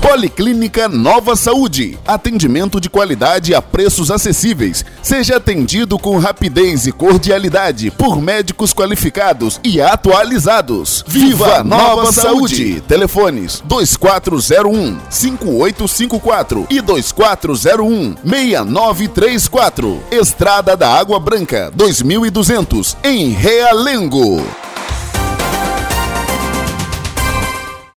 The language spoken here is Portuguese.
Policlínica Nova Saúde. Atendimento de qualidade a preços acessíveis. Seja atendido com rapidez e cordialidade por médicos qualificados e atualizados. Viva Nova Saúde. Telefones 2401 5854 e 2401 6934. Estrada da Água Branca 2200 em Realengo.